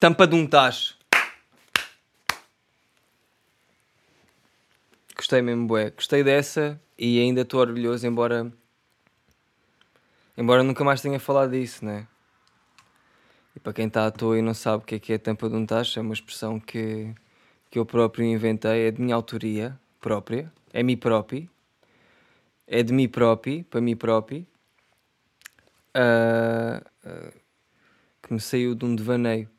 Tampa de um tacho. Gostei mesmo, bué. Gostei dessa e ainda estou orgulhoso, embora... Embora nunca mais tenha falado disso, né? E para quem está à toa e não sabe o que é que é tampa de um tacho, é uma expressão que, que eu próprio inventei, é de minha autoria própria, é mi próprio, é de mim próprio, para mim próprio, uh, uh, que me saiu de um devaneio de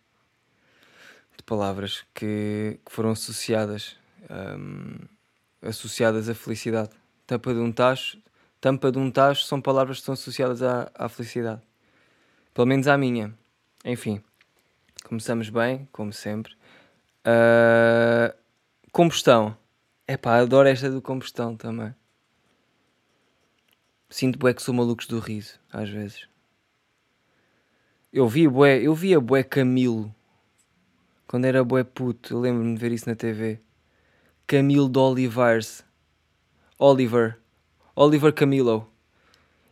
palavras que, que foram associadas, um, associadas à felicidade. Tampa de um tacho, tampa de um tacho são palavras que estão associadas à, à felicidade. Pelo menos à minha. Enfim, começamos bem, como sempre. Uh, combustão. Epá, adoro esta do combustão também. Sinto bué que sou malucos do riso, às vezes. Eu vi bué, eu via bué Camilo. Quando era bué puto, eu lembro-me de ver isso na TV. Camilo de Olivers. Oliver. Oliver Camilo.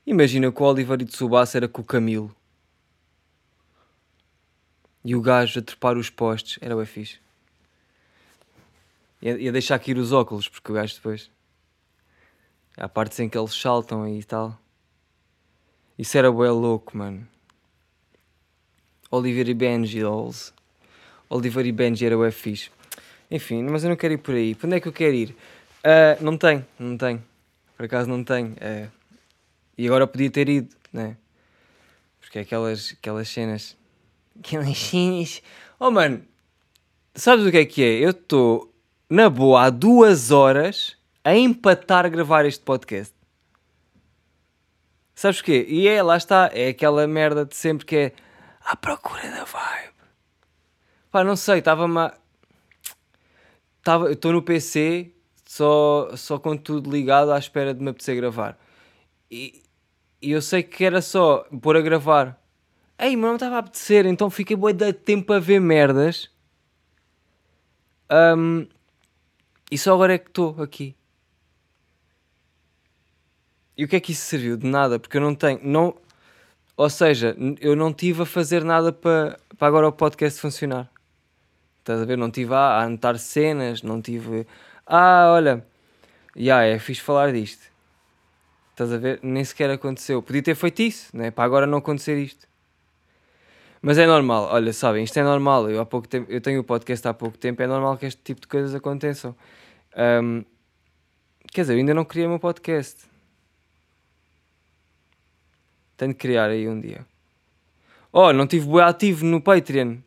Imagina que o Oliver e Tsubasa era com o Camilo. E o gajo a trepar os postes. Era o fixe. Ia, ia deixar aqui os óculos, porque o gajo depois. Há partes em que eles saltam e tal. Isso era bué louco, mano. Oliver e Benji dolls. Oliver e Benji era o fixe. Enfim, mas eu não quero ir por aí. Para onde é que eu quero ir? Uh, não tenho, não tenho. Por acaso não tenho. Uh, e agora podia ter ido, né? Porque é aquelas, aquelas cenas. Aquelas cenas. Oh mano, sabes o que é que é? Eu estou na boa há duas horas a empatar a gravar este podcast. Sabes o quê? E é, lá está, é aquela merda de sempre que é à procura da vibe. Pá, não sei, estava-me. Tava, estou no PC só, só com tudo ligado à espera de me apetecer gravar. E, e eu sei que era só pôr a gravar. Ei, mas não estava a apetecer, então fiquei boi de tempo a ver merdas. Um, e só agora é que estou aqui. E o que é que isso serviu? De nada, porque eu não tenho. Não, ou seja, eu não tive a fazer nada para, para agora o podcast funcionar. Estás a ver? Não tive a, anotar cenas, não tive. Ah, olha, já yeah, é fixe falar disto. Estás a ver? Nem sequer aconteceu. Podia ter feito isso, né? para agora não acontecer isto. Mas é normal, olha, sabem, isto é normal. Eu, há pouco tempo, eu tenho o podcast há pouco tempo, é normal que este tipo de coisas aconteçam. Um, quer dizer, eu ainda não criei o meu podcast. Tenho de criar aí um dia. Oh, não tive ativo no Patreon.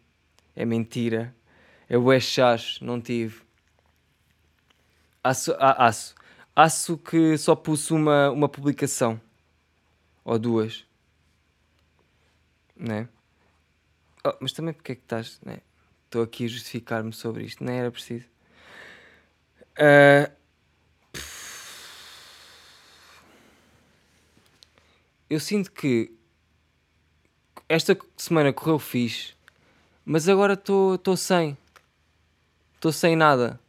É mentira. É bué chás, não tive. Aço, aço. Aço que só pus uma, uma publicação. Ou duas. Né? Oh, mas também porque é que estás, né? Estou aqui a justificar-me sobre isto. Nem era preciso. Uh, eu sinto que esta semana correu fixe, mas agora estou sem. Estou sem nada.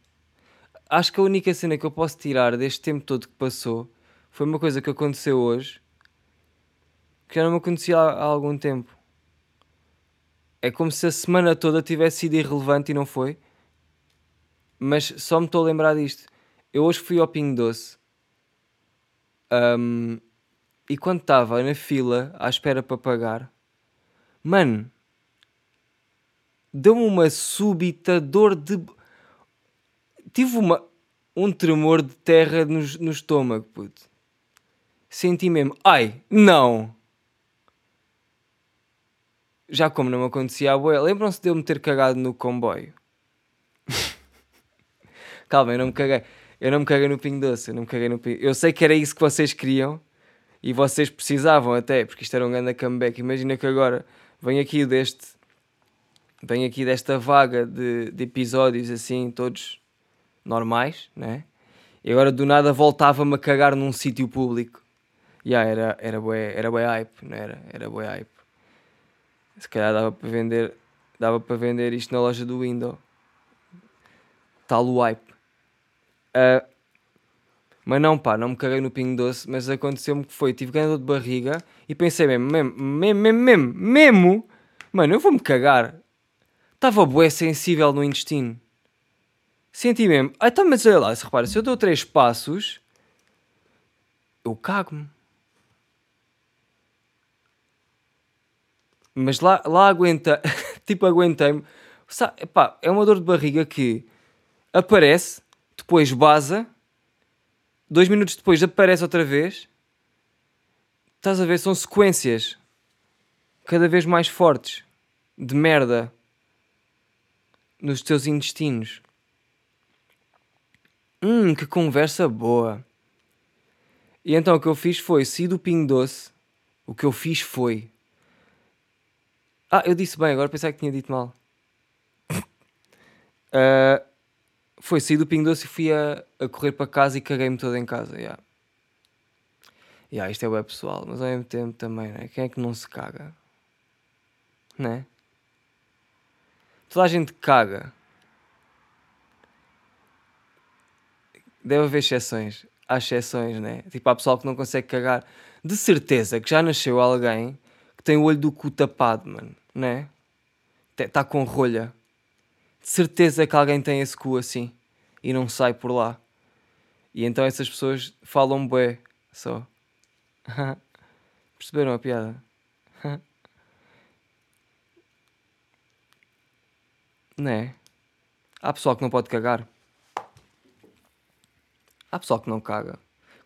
Acho que a única cena que eu posso tirar deste tempo todo que passou foi uma coisa que aconteceu hoje que já não me acontecia há, algum tempo. É como se a semana toda tivesse sido irrelevante e não foi. Mas só me estou a lembrar disto. Eu hoje fui ao Pingo Doce. Um, e quando estava na fila à espera para pagar, mano, deu-me uma súbita dor de. Tive uma, um tremor de terra no, no estômago, puto. Senti mesmo, ai, não! Já como não me acontecia a boia, lembram-se de eu me ter cagado no comboio? Calma, eu não me caguei. Eu não me caguei no Pingo Doce, eu não me caguei no. Eu sei que era isso que vocês queriam, e vocês precisavam até, porque isto era um grande comeback. Imagina que agora vem aqui deste vem aqui desta vaga de, de episódios assim, todos normais, né? E agora do nada voltava-me a cagar num sítio público. Yeah, era, era bué, era bué hype, não era? Era bué hype. Se calhar dava para vender, dava para vender isto na loja do Windows. Tal o hype. Uh, mas não, pá, não me caguei no pingo doce, mas aconteceu-me que foi, tive ganho de barriga e pensei mesmo, mesmo, mesmo, mesmo, mesmo, mano, eu vou-me cagar. Estava bué sensível no intestino. Senti mesmo. Ah, então, mas olha lá, se repara, se eu dou três passos, eu cago-me. Mas lá, lá aguenta, tipo, aguentei-me. É uma dor de barriga que aparece, depois baza, dois minutos depois aparece outra vez. Estás a ver? São sequências cada vez mais fortes de merda nos teus intestinos. Hum, que conversa boa. E então o que eu fiz foi, saí do Pingo Doce, o que eu fiz foi. Ah, eu disse bem, agora pensei que tinha dito mal. uh, foi sair do Pingo Doce e fui a, a correr para casa e caguei-me todo em casa. Yeah. Yeah, isto é web pessoal, mas ao mesmo tempo também, né? Quem é que não se caga? Né? Toda a gente caga. Deve haver exceções. Há exceções, né? Tipo, há pessoal que não consegue cagar. De certeza que já nasceu alguém que tem o olho do cu tapado, mano, né? Está com rolha. De certeza que alguém tem esse cu assim e não sai por lá. E então essas pessoas falam bué só. Perceberam a piada? não é? Há pessoal que não pode cagar. Há pessoal que não caga.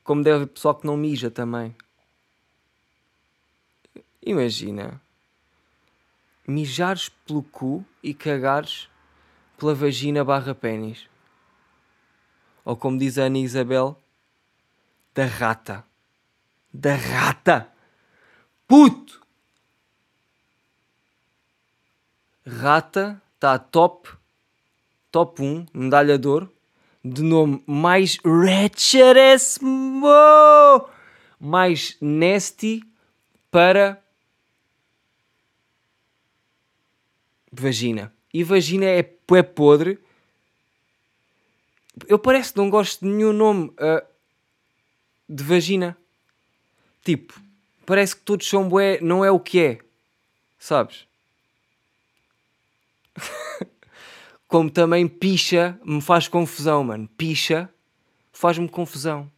Como deve haver pessoal que não mija também. Imagina. Mijares pelo cu e cagares pela vagina barra pênis. Ou como diz a Ana Isabel, da rata. Da rata! Puto! Rata está top, top 1, medalha de ouro, de nome mais wretchedíssimo, mais nasty para vagina. E vagina é, é podre. Eu parece que não gosto de nenhum nome uh, de vagina. Tipo, parece que todos são bué, não é o que é. Sabes? Como também picha me faz confusão, mano. Picha faz-me confusão.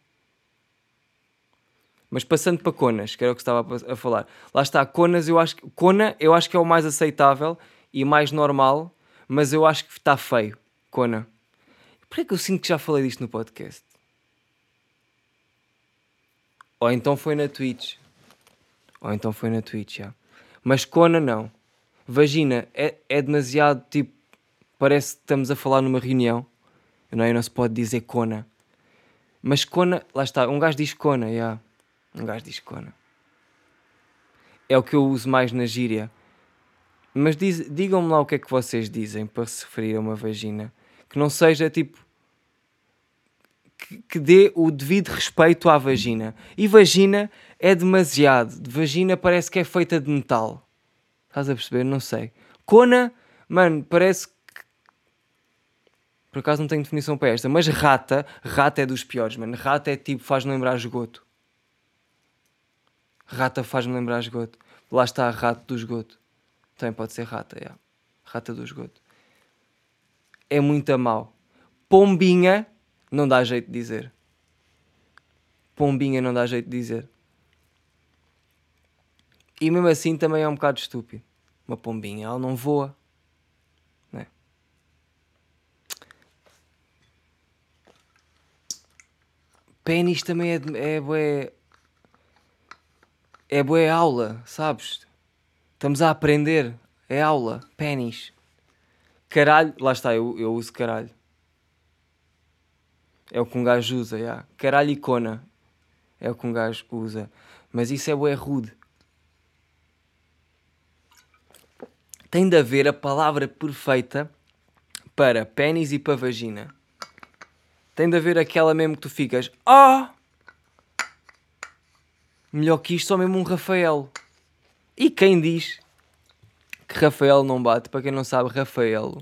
Mas passando para conas, que era o que estava a falar. Lá está, conas eu acho cona eu acho que é o mais aceitável e mais normal, mas eu acho que está feio. Kona. Porquê é que eu sinto que já falei disto no podcast? Ou então foi na Twitch. Ou então foi na Twitch, já. Mas Kona não. Vagina é, é demasiado tipo. Parece que estamos a falar numa reunião. Não, é? não se pode dizer Kona. Mas Kona, lá está. Um gajo diz Kona, já. Yeah. Um gajo diz Kona. É o que eu uso mais na gíria. Mas digam-me lá o que é que vocês dizem para se referir a uma vagina. Que não seja tipo. Que, que dê o devido respeito à vagina. E vagina é demasiado. Vagina parece que é feita de metal. Estás a perceber? Não sei. Cona, mano, parece que. Por acaso não tenho definição para esta, mas rata, rata é dos piores, mano. Rata é tipo, faz-me lembrar esgoto. Rata faz-me lembrar esgoto. Lá está, rato do esgoto. Também pode ser rata, é. Rata do esgoto. É muito a mal. Pombinha, não dá jeito de dizer. Pombinha não dá jeito de dizer. E mesmo assim também é um bocado estúpido. Uma pombinha, ela não voa. Pênis também é, é bué. É bué aula, sabes? Estamos a aprender. É aula. Pênis. Caralho, lá está, eu, eu uso caralho. É o que um gajo usa, já. Caralho e cona. É o que um gajo usa. Mas isso é bué rude. Tem de haver a palavra perfeita para pênis e para vagina. Tem de haver aquela mesmo que tu ficas. Oh! Melhor que isto, só mesmo um Rafael. E quem diz que Rafael não bate? Para quem não sabe, Rafael.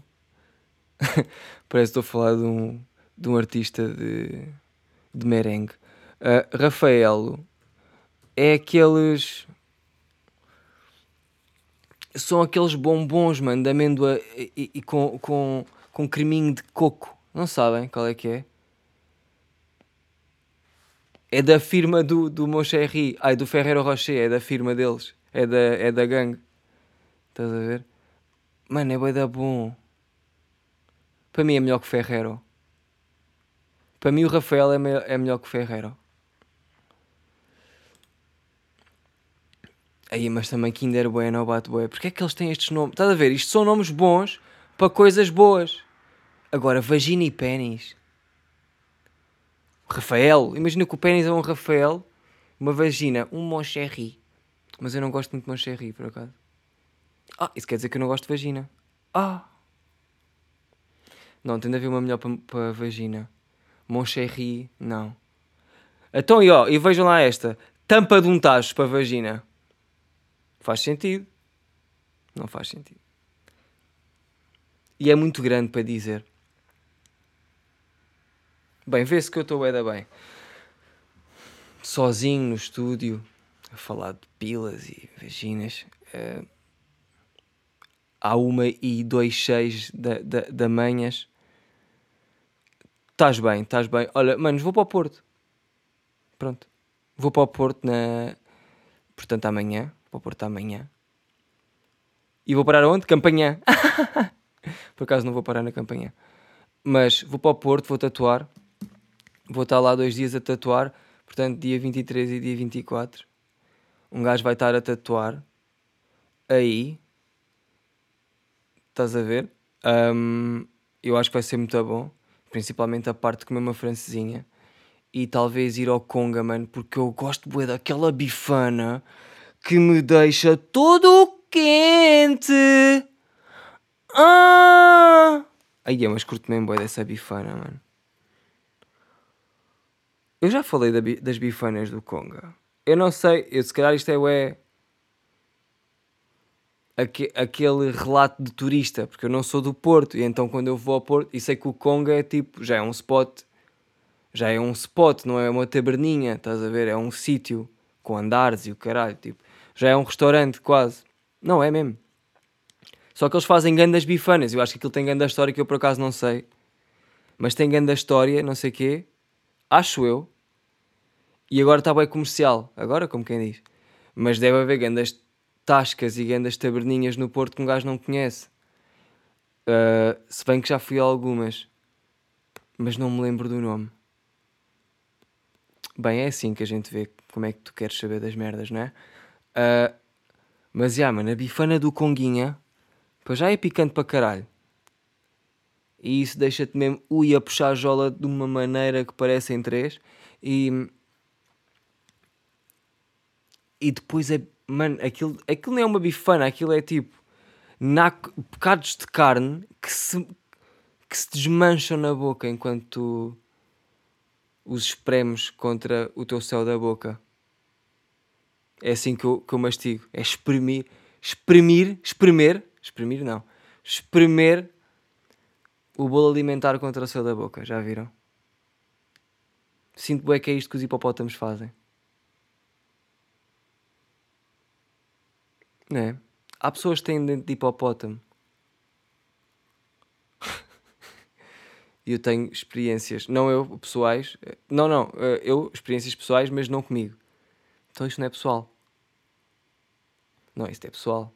Parece que estou a falar de um, de um artista de, de merengue. Uh, Rafael é aqueles. são aqueles bombons, mano, de amêndoa e, e- e com, com, com creminho de coco. Não sabem qual é que é? É da firma do, do Moncherry. Ai, do Ferrero Rocher. É da firma deles. É da, é da gangue. Estás a ver? Mano, é bué da bom. Para mim é melhor que Ferrero. Para mim o Rafael é, me- é melhor que Ferrero. Aí, mas também Kinder Bueno bate bué. Porquê é que eles têm estes nomes? Estás a ver? Isto são nomes bons para coisas boas. Agora, vagina e pênis. Rafael. Imagina que o pênis é um Rafael. Uma vagina, um Moncherry. Mas eu não gosto muito de Moncherry, por acaso. Ah, isso quer dizer que eu não gosto de vagina. Ah. Não, tem de haver uma melhor para, para vagina. Moncherry, não. Então, e ó, e vejam lá esta. Tampa de um tacho para vagina. Faz sentido. Não faz sentido. E é muito grande para dizer. Bem, vê-se que eu estou da bem. Sozinho no estúdio, a falar de pilas e vaginas. eh, à uma e dois seis da, da, da manhas. Estás bem, estás bem. Olha, manos, vou para o Porto. Pronto. Vou para o Porto na... Portanto, amanhã. Vou para o Porto amanhã. E vou parar onde? Campanhã. Por acaso não vou parar na campanha. Mas vou para o Porto, vou tatuar. Vou estar lá dois dias a tatuar. Portanto, dia 23 e dia 24. Um gajo vai estar a tatuar. Aí. Estás a ver? Ahm, eu acho que vai ser muito bom. Principalmente a parte de comer uma francesinha. E talvez ir ao Conga, mano. Porque eu gosto bué daquela bifana que me deixa todo quente. Ah! Aí, mas curto mesmo bué dessa bifana, mano. Eu já falei da das bifanas do Conga. Eu não sei, eu, se calhar isto é ué, aque- aquele relato de turista, porque eu não sou do Porto, e então quando eu vou ao Porto, e sei que o Conga é tipo, já é um spot, já é um spot, não é uma taberninha, estás a ver? É um sítio com andares e o caralho, tipo, já é um restaurante quase. Não, é mesmo. Só que eles fazem grandes bifanas, eu acho que aquilo tem grande história que eu por acaso não sei. Mas tem grande história, não sei quê, acho eu. E agora está bem comercial, agora como quem diz. Mas deve haver grandes tascas e grandes taberninhas no Porto que um gajo não conhece. Ah, se bem que já fui a algumas, mas não me lembro do nome. Bem, é assim que a gente vê como é que tu queres saber das merdas, não é? Ah, mas já, mano, a bifana do Conguinha, pá, já é picante para caralho. E isso deixa-te mesmo ui a puxar a jola de uma maneira que parecem três. E. E depois é. Mano, aquilo, aquilo não é uma bifana, aquilo é tipo. naco- bocados de carne que se, que se desmancham na boca enquanto tu os espremes contra o teu céu da boca. É assim que eu, que eu mastigo. É exprimir. Exprimir. Espremer. Exprimir não. Espremer o bolo alimentar contra o céu da boca. Já viram? Sinto bem que é isto que os hipopótamos fazem. Não é? Há pessoas que têm dente de hipopótamo. E eu tenho experiências, não eu, pessoais. Não, não, eu, experiências pessoais, mas não comigo. Então isto não é pessoal. Não, isto é pessoal.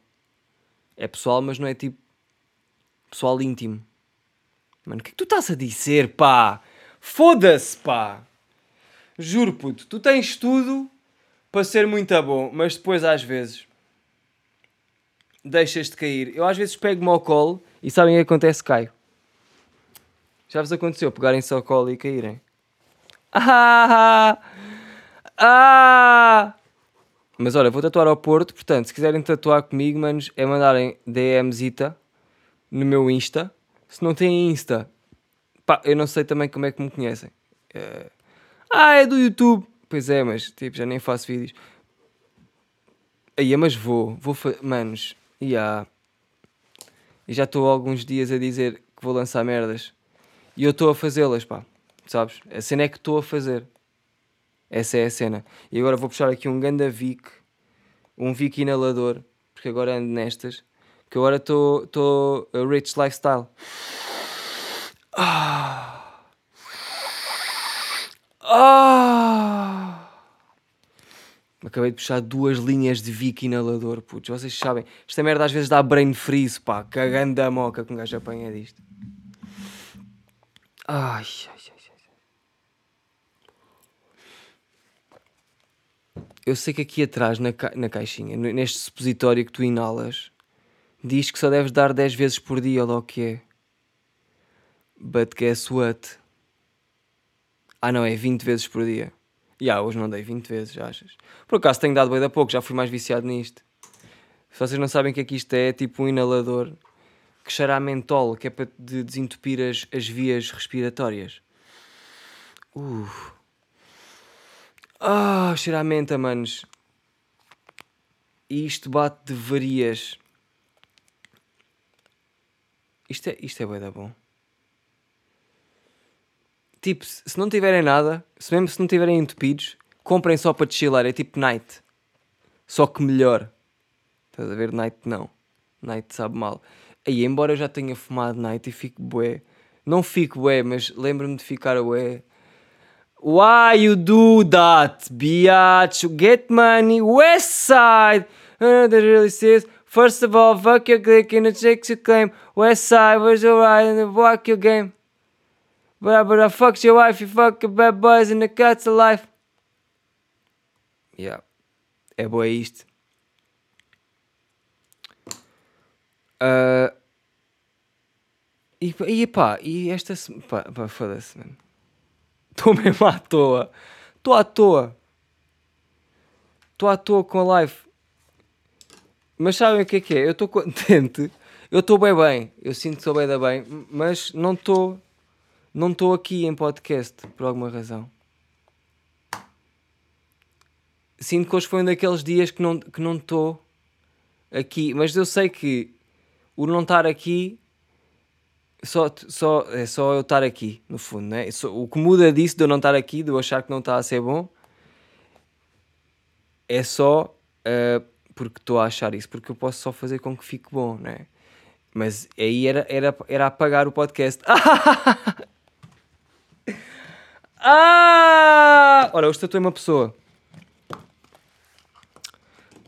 É pessoal, mas não é tipo. Pessoal íntimo. Mano, o que é que tu estás a dizer, pá? Foda-se, pá! Juro, puto, tu tens tudo para ser muito bom, mas depois às vezes deixas-te cair. Eu às vezes pego-me ao colo e sabem o que acontece? Caio. Já vos aconteceu pegarem-se ao colo e caírem? Ah! Ah! Mas olha, vou tatuar ao Porto, portanto, se quiserem tatuar comigo, manos, é mandarem DMzita no meu Insta. Se não têm Insta, pá, eu não sei também como é que me conhecem. Eh, Ah, é do YouTube. Pois é, mas tipo, já nem faço vídeos. Aí, mas vou, vou, manos, e há. E já estou alguns dias a dizer que vou lançar merdas. E eu estou a fazê-las, pá. Sabes? A cena é que estou a fazer. Essa é a cena. E agora vou puxar aqui um ganda Vic, um Vic inalador, porque agora ando nestas. Porque agora estou rich lifestyle. Ah. Ah. Acabei de puxar duas linhas de Vic inalador, putz. Vocês sabem, esta merda às vezes dá brain freeze, pá. Cagando a moca que um gajo apanha disto. Ai, ai, ai, ai. Eu sei que aqui atrás, na, ca na caixinha, neste supositório que tu inalas, diz que só deves dar 10 vezes por dia, ou o que é. But guess what? Ah não, é 20 vezes por dia. E yeah, hoje não dei 20 vezes, achas? Por acaso tenho dado bem da pouco, já fui mais viciado nisto. Se vocês não sabem o que é que isto é, é tipo um inalador que cheira a mentol, que é para de desentupir as, as vias respiratórias. Uh. Ah, cheira a menta, manos. E isto bate de varias. Isto é, isto é bem da bom tipo, se não tiverem nada, se mesmo se não tiverem entupidos, comprem só para chilar. É tipo night. Só que melhor. Estás a ver? Night não. Night sabe mal. Aí, embora eu já tenha fumado night e fico bué. Não fico bué, mas lembro-me de ficar bué. Why you do that, biatch? Get money, West Side. Uh, really says. First of all, fuck your click and it takes your claim. West Side, where's your right and fuck your game. But, but I fucked your wife, you fuck bad boys and the cats alive. Yeah. É boa isto. Uh, e, e pá, e esta. Pá, pá foda-se, mano. Estou mesmo à toa. Estou à toa. Estou à toa com a live. Mas sabem o que é que é? Eu estou contente. Eu estou bem bem. Eu sinto que estou bem da bem. Mas não estou não estou aqui em podcast por alguma razão. Sinto que hoje foi um daqueles dias que não que não estou aqui, mas eu sei que o não estar aqui só, só, é só eu estar aqui, no fundo, né? o que muda disso de eu não estar aqui, de eu achar que não está a ser bom, é só uh, porque estou a achar isso, porque eu posso só fazer com que fique bom, né? Mas aí era, era, era apagar o podcast. Ah! Ora, hoje tatuei uma pessoa.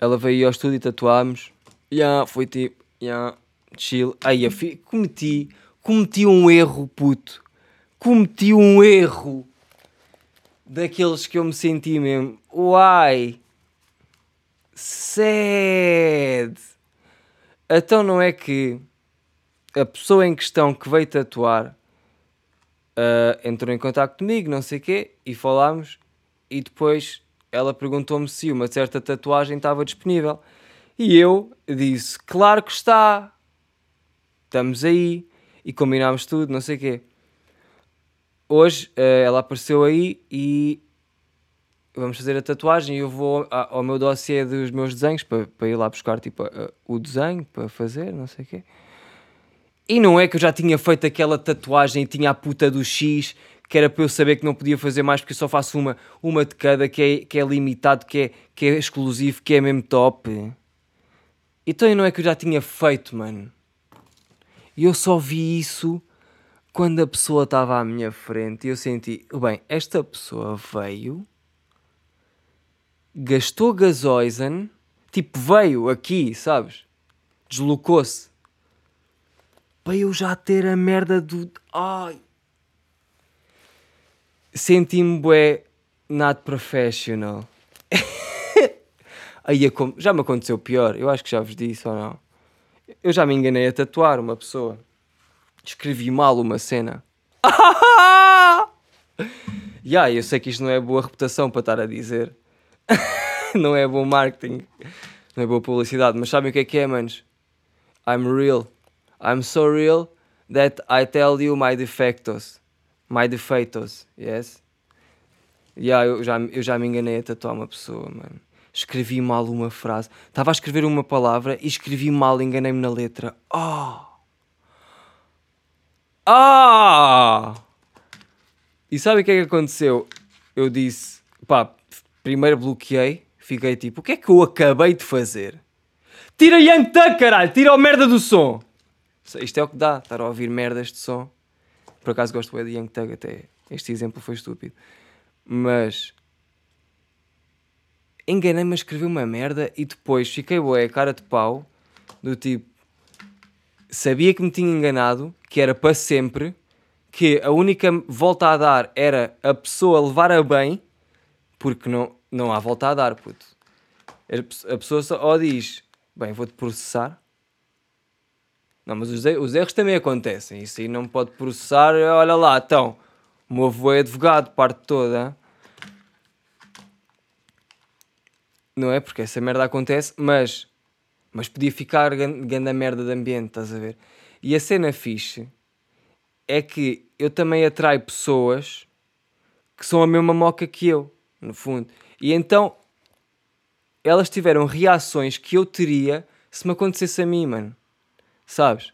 Ela veio ao estúdio e tatuámos. Yeah, foi tipo, yeah, chill. Aí eu fi, cometi, cometi um erro, puto. Cometi um erro daqueles que eu me senti mesmo. Uai! Sad! Então não é que a pessoa em questão que veio tatuar uh, entrou em contato comigo, não sei o quê, e falámos, e depois ela perguntou-me se uma certa tatuagem estava disponível. E eu disse, claro que está, estamos aí, e combinámos tudo, não sei o quê. Hoje uh, ela apareceu aí e vamos fazer a tatuagem e eu vou ao meu dossiê dos meus desenhos para, para ir lá buscar tipo, o desenho para fazer, não sei o quê. E não é que eu já tinha feito aquela tatuagem e tinha a puta do X, que era para eu saber que não podia fazer mais porque eu só faço uma, uma de cada, que é, que é limitado, que é, que é exclusivo, que é mesmo top. Então não é que eu já tinha feito, mano. E eu só vi isso quando a pessoa estava à minha frente e eu senti, bem, esta pessoa veio, gastou gasóisen, tipo veio aqui, sabes? Deslocou-se para eu já ter a merda do. Ai! Senti-me bué not professional. Aí já me aconteceu pior, eu acho que já vos disse ou não. Eu já me enganei a tatuar uma pessoa. Escrevi mal uma cena. yeah, eu sei que isto não é boa reputação para estar a dizer. não é bom marketing. Não é boa publicidade. Mas sabem o que é que é, manos? I'm real. I'm so real that I tell you my defectos. My defeitos, yes? Yeah, eu, já, eu já me enganei a tatuar uma pessoa, mano. Escrevi mal uma frase. Estava a escrever uma palavra e escrevi mal, enganei-me na letra. Oh! Ah! E sabe o que é que aconteceu? Eu disse, pá, primeiro bloqueei, fiquei tipo, o que é que eu acabei de fazer? Tira Young Thug, caralho! Tira a merda do som! Isto é o que dá, estar a ouvir merdas de som. Por acaso gosto de Young Thug, até este exemplo foi estúpido. Mas enganei-me a escrever uma merda e depois fiquei boé, cara de pau, do tipo, sabia que me tinha enganado, que era para sempre, que a única volta a dar era a pessoa levar a bem, porque não, não há volta a dar, puto. A pessoa só ou diz, bem, vou-te processar. Não, mas os, os erros também acontecem, isso aí não pode processar, olha lá, então, o meu avô é advogado, parte toda. Não é? Porque essa merda acontece, mas, mas podia ficar grande merda de ambiente, estás a ver? E a cena fixe é que eu também atraio pessoas que são a mesma moca que eu, no fundo. E então elas tiveram reações que eu teria se me acontecesse a mim, mano. Sabes?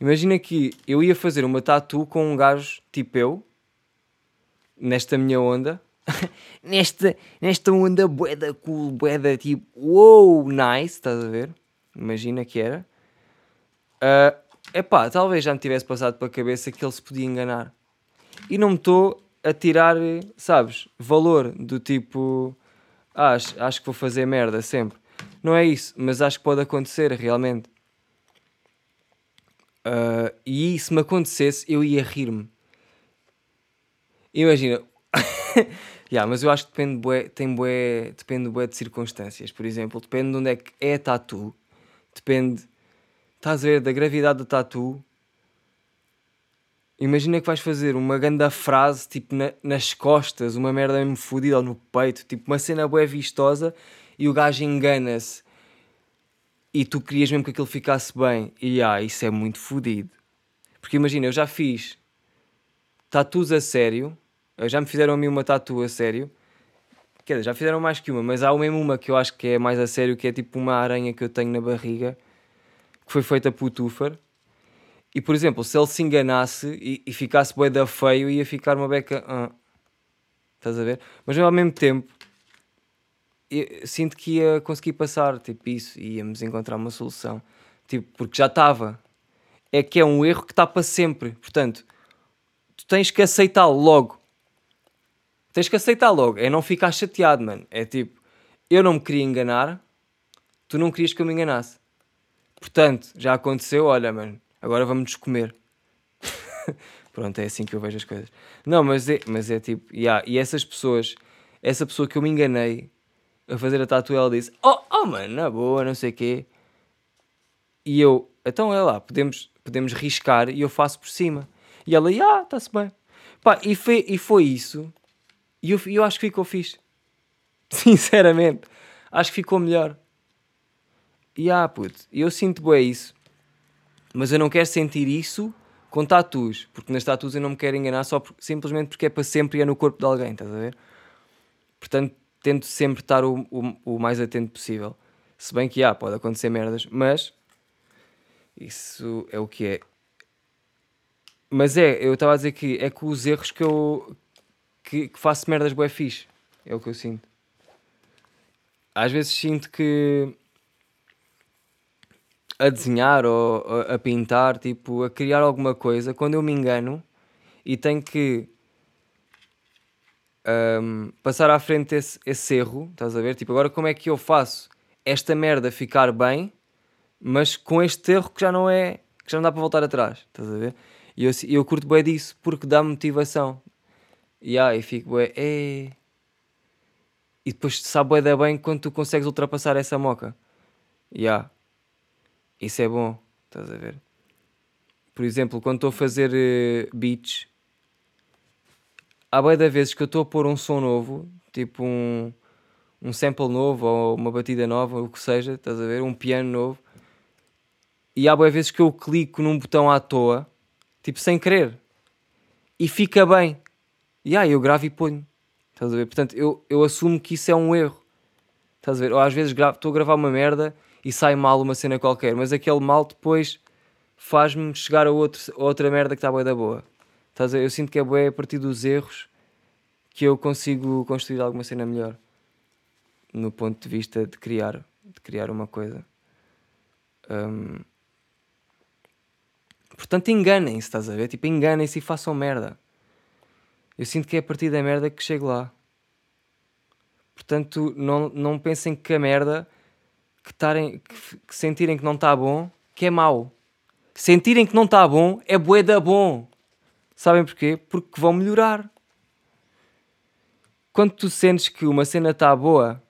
Imagina que eu ia fazer uma tatu com um gajo tipo eu, nesta minha onda, nesta, nesta onda boeda cool, boeda tipo, wow, nice, estás a ver? Imagina que era. Uh, epá, talvez já me tivesse passado pela cabeça que ele se podia enganar. E não me estou a tirar, sabes, valor do tipo, ah, acho, acho que vou fazer merda sempre. Não é isso, mas acho que pode acontecer realmente. Uh, e se me acontecesse, eu ia rir-me. Imagina, yeah, mas eu acho que depende bué, tem bué, depende bué de circunstâncias. Por exemplo, depende de onde é que é a tatu. Depende, estás a ver, da gravidade da tatu. Imagina que vais fazer uma grande frase, tipo, na, nas costas, uma merda mesmo fodida ou no peito, tipo, uma cena bué vistosa e o gajo engana-se e tu querias mesmo que aquilo ficasse bem. E ah, isso é muito fodido. Porque imagina, eu já fiz tatus a sério já me fizeram a mim uma tatu a sério. Quer dizer, já fizeram mais que uma, mas há mesmo uma que eu acho que é mais a sério, que é tipo uma aranha que eu tenho na barriga, que foi feita por Tufar. E por exemplo, se ele se enganasse e, e ficasse bué da feio, ia ficar uma beca. Ah. Estás a ver? Mas ao mesmo tempo, sinto que ia conseguir passar, tipo isso, e íamos encontrar uma solução. Tipo, porque já estava. É que é um erro que está para sempre. Portanto, tu tens que aceitá-lo logo. Tens que aceitar logo, é não ficar chateado, mano. É tipo, eu não me queria enganar, tu não querias que eu me enganasse. Portanto, já aconteceu, olha, mano, agora vamos comer. Pronto, é assim que eu vejo as coisas. Não, mas é, mas é tipo, yeah, e essas pessoas, essa pessoa que eu me enganei a fazer a tatu, ela disse: Oh, oh mano, na boa, não sei o quê. E eu, então é lá, podemos, podemos riscar e eu faço por cima. E ela, ah, está-se bem. Pá, e foi, e foi isso e eu, eu acho que ficou fixe. Sinceramente, acho que ficou melhor. E ah, puto, eu sinto bem isso, mas eu não quero sentir isso com tatus, porque nas tatus eu não me quero enganar só por, simplesmente porque é para sempre e é no corpo de alguém, estás a ver? Portanto, tento sempre estar o, o, o mais atento possível. Se bem que há, pode acontecer merdas, mas isso é o que é. Mas é, eu estava a dizer que é com os erros que eu, que, que faço merdas bué fixe. É o que eu sinto. Às vezes sinto que a desenhar ou a, pintar, tipo, a criar alguma coisa, quando eu me engano e tenho que um, passar à frente esse, esse erro, estás a ver? Tipo, agora como é que eu faço esta merda ficar bem, mas com este erro que já não é, que já não dá para voltar atrás, estás a ver? E eu, eu curto bem disso porque dá motivação. E fico, bué, é... E depois sabe bem quando tu consegues ultrapassar essa moca. Yeah. Isso é bom, estás a ver? Por exemplo, quando estou a fazer uh, beats, há bué da vezes que eu estou a pôr um som novo, tipo um, um sample novo ou uma batida nova, o que seja, estás a ver? Um piano novo. E há bué vezes que eu clico num botão à toa, tipo sem querer. E fica bem. E aí eu gravo e ponho. Estás a ver? Portanto, eu, eu assumo que isso é um erro. Estás a ver? Ou às vezes estou a gravar uma merda e sai mal uma cena qualquer, mas aquele mal depois faz-me chegar a, outro, a outra merda que está boa da boa. Estás? Eu sinto que é boa a partir dos erros que eu consigo construir alguma cena melhor. No ponto de vista de criar, de criar uma coisa. Um, portanto, enganem-se, estás a ver? Tipo, enganem-se e façam merda. Eu sinto que é a partir da merda que chego lá. Portanto, não, não pensem que a merda, que, tarem, que, que sentirem que não está bom, que é mau. Sentirem que não está bom é bué da bom. Sabem porquê? Porque vão melhorar. Quando tu sentes que uma cena está boa,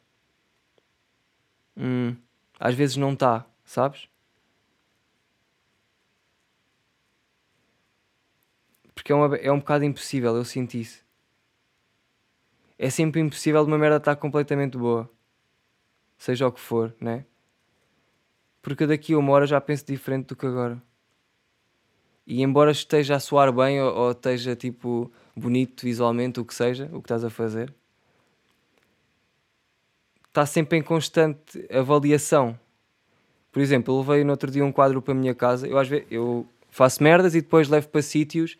hum, às vezes não está, sabes? Porque é, uma, é um bocado impossível, eu sinto isso. É sempre impossível uma merda estar completamente boa. Seja o que for, né? Porque daqui a uma hora já penso diferente do que agora. E embora esteja a soar bem ou, ou esteja tipo bonito visualmente, o que seja, o que estás a fazer, está sempre em constante avaliação. Por exemplo, eu levei no outro dia um quadro para a minha casa. Eu às vezes eu faço merdas e depois levo para sítios,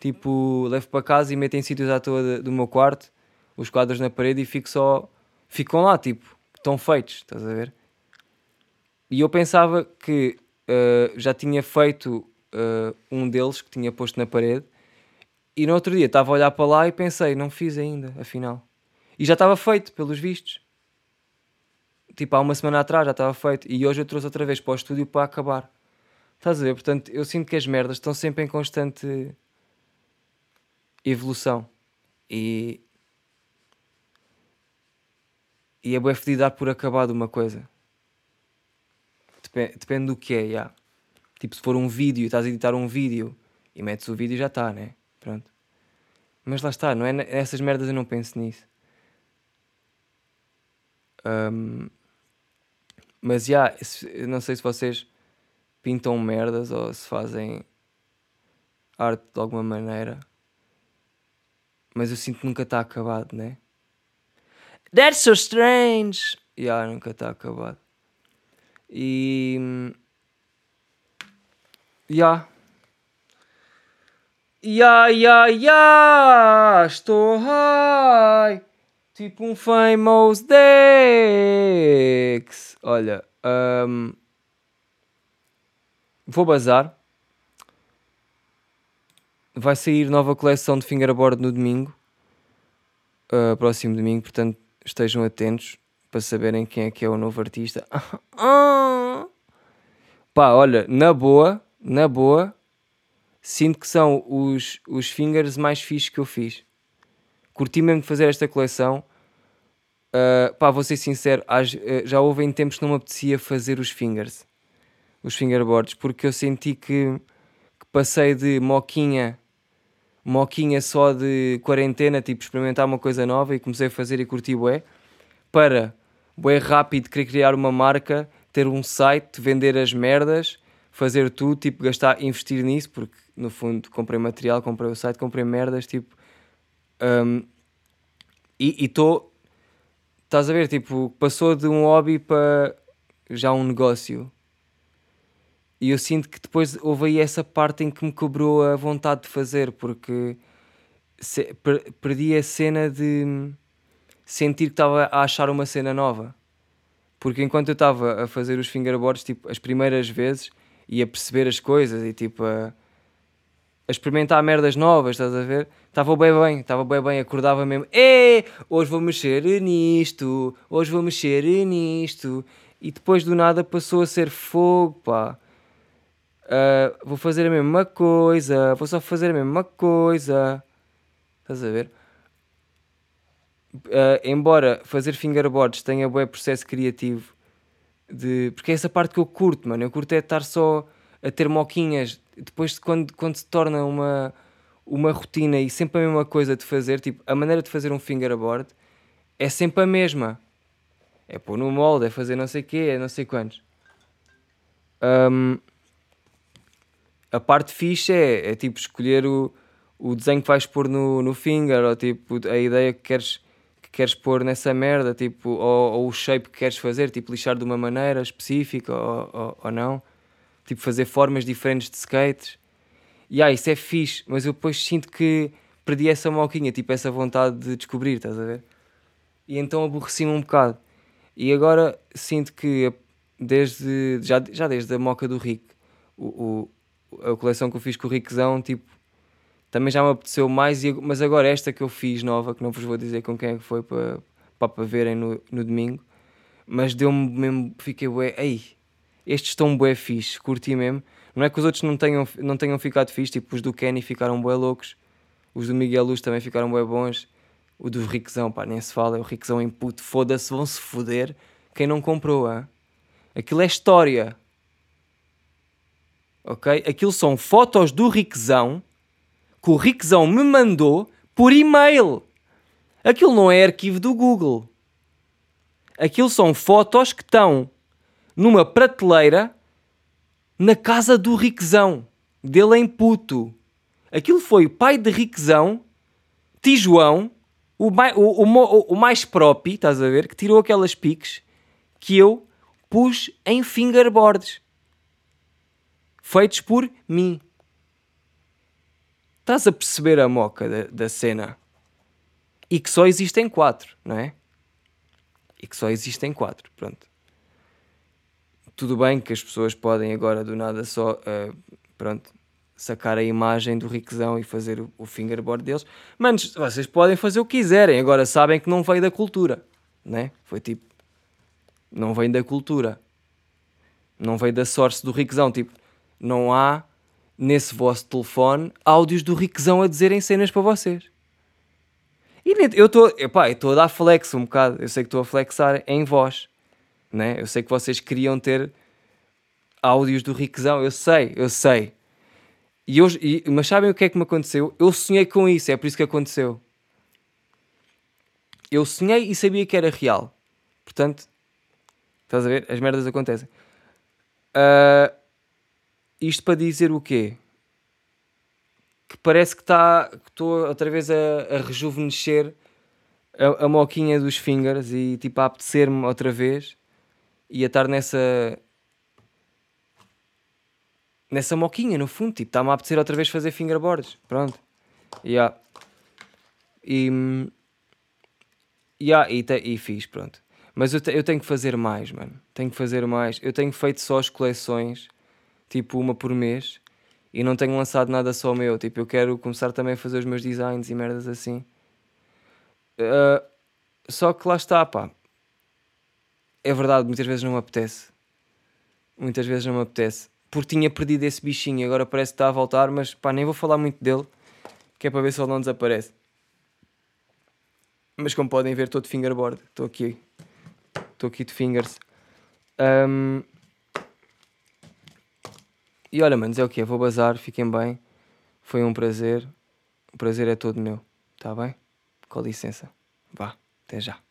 tipo, levo para casa e meto em sítios à toa do meu quarto, os quadros na parede e fico só. ficam lá, tipo, estão feitos, estás a ver? E eu pensava que uh, já tinha feito uh, um deles que tinha posto na parede. E no outro dia estava a olhar para lá e pensei, não fiz ainda, afinal. E já estava feito, pelos vistos tipo, há uma semana atrás já estava feito e hoje eu trouxe outra vez para o estúdio para acabar. Estás a ver? Portanto, eu sinto que as merdas estão sempre em constante evolução e. E é bué de dar por acabado uma coisa. Depende, depende do que é, yeah. Tipo, se for um vídeo, estás a editar um vídeo e metes o vídeo já está, né? Pronto. Mas lá está, não é? Essas merdas eu não penso nisso. Um, mas já, yeah, não sei se vocês pintam merdas ou se fazem arte de alguma maneira. Mas eu sinto que nunca está acabado, né? That's so strange! Já, yeah, nunca está acabado. E. Já. Ya, ya, ya! Estou high! Tipo um famous Dex. Olha, um, vou bazar. Vai sair nova coleção de fingerboard no domingo. Uh, próximo domingo, portanto estejam atentos para saberem quem é que é o novo artista. Pá, olha, na boa, na boa, sinto que são os, os fingers mais fixos que eu fiz curti mesmo fazer esta coleção. Uh, pá, vou ser sincero, uh, já houve em tempos que não me apetecia fazer os fingers, os fingerboards, porque eu senti que, que passei de moquinha, moquinha só de quarentena, tipo experimentar uma coisa nova e comecei a fazer e curti bué, para bué rápido querer criar uma marca, ter um site, vender as merdas, fazer tudo, tipo gastar, investir nisso, porque no fundo comprei material, comprei o site, comprei merdas, tipo um, e estou. Estás a ver? Tipo, passou de um hobby para já um negócio. E eu sinto que depois houve aí essa parte em que me cobrou a vontade de fazer, porque se, per, perdi a cena de sentir que estava a achar uma cena nova. Porque enquanto eu estava a fazer os fingerboards, tipo, as primeiras vezes, e a perceber as coisas e tipo a a experimentar merdas novas, estás a ver? Estava bem bem, estava bem bem, acordava mesmo, é, hoje vou mexer nisto, hoje vou mexer nisto, e depois do nada passou a ser fogo, pá. Uh, vou fazer a mesma coisa, vou só fazer a mesma coisa, estás a ver? Uh, embora fazer fingerboards tenha bom processo criativo, de, porque é essa parte que eu curto, mano, eu curto é estar só a ter moquinhas depois quando, quando se torna uma, uma rotina e sempre a mesma coisa de fazer, tipo, a maneira de fazer um fingerboard é sempre a mesma. É pôr no molde, é fazer não sei o quê, é não sei quantos. Um, a parte fixe é, é tipo escolher o, o desenho que vais pôr no, no finger, ou tipo a ideia que queres, que queres pôr nessa merda, tipo, ou, ou o shape que queres fazer, tipo lixar de uma maneira específica ou, ou, ou não tipo fazer formas diferentes de skates. E ah, isso é fixe, mas eu depois sinto que perdi essa moquinha, tipo essa vontade de descobrir, estás a ver? E então aborreci-me um bocado. E agora sinto que desde, já, já desde a moca do Rick, o, o, a coleção que eu fiz com o Rickzão, tipo, também já me apeteceu mais, e, mas agora esta que eu fiz nova, que não vos vou dizer com quem é que foi para, para, para verem no, no domingo, mas deu-me mesmo, fiquei bué, ei, estes estão bué fixe, curti mesmo. Não é que os outros não tenham, não tenham ficado fixe, tipo os do Kenny ficaram bué loucos, os do Miguel Luz também ficaram bué bons, o do Riquezão, pá, nem se fala, o Riquezão em puto, foda-se, vão-se foder quem não comprou, hein? aquilo é história, ok? Aquilo são fotos do Riquezão que o Riquezão me mandou por e-mail. Aquilo não é arquivo do Google. Aquilo são fotos que estão numa prateleira na casa do Riquezão, dele em puto. Aquilo foi o pai de Riquezão, Tijoão, o o, o, o mais próprio, estás a ver, que tirou aquelas piques que eu pus em fingerboards. Feitos por mim. Estás a perceber a moca da, da cena? E que só existem quatro, não é? E que só existem quatro, pronto tudo bem que as pessoas podem agora do nada só uh, pronto, sacar a imagem do riquezão e fazer o, o fingerboard deles, mas vocês podem fazer o que quiserem, agora sabem que não veio da cultura, né? Foi tipo, não vem da cultura, não veio da source do riquezão, tipo, não há nesse vosso telefone áudios do riquezão a dizerem cenas para vocês. E eu estou a dar flex um bocado, eu sei que estou a flexar em voz né? Eu sei que vocês queriam ter áudios do Riquezão, eu sei, eu sei. E eu, e, mas sabem o que é que me aconteceu? Eu sonhei com isso, é por isso que aconteceu. Eu sonhei e sabia que era real. Portanto, estás a ver? As merdas acontecem. Uh, isto para dizer o quê? Que parece que está. que estou outra vez a, a rejuvenescer a, a, moquinha dos fingers e tipo a apetecer-me outra vez e a estar nessa. nessa moquinha, no fundo. Tipo, está-me a apetecer outra vez fazer fingerboards. Pronto. Yeah. E. Yeah, e, te, e fiz, pronto. Mas eu, te, eu tenho que fazer mais, mano. Tenho que fazer mais. Eu tenho feito só as coleções, tipo uma por mês, e não tenho lançado nada só meu. Tipo, eu quero começar também a fazer os meus designs e merdas assim. Uh, só que lá está, pá é verdade, muitas vezes não me apetece. Muitas vezes não me apetece. Porque tinha perdido esse bichinho agora parece que está a voltar, mas pá, nem vou falar muito dele, que é para ver se ele não desaparece. Mas como podem ver, estou de fingerboard. Estou aqui. Estou aqui de fingers. Um... E olha, manos, é o que. Vou bazar, fiquem bem. Foi um prazer. O prazer é todo meu. Está bem? Com licença. Vá, até já.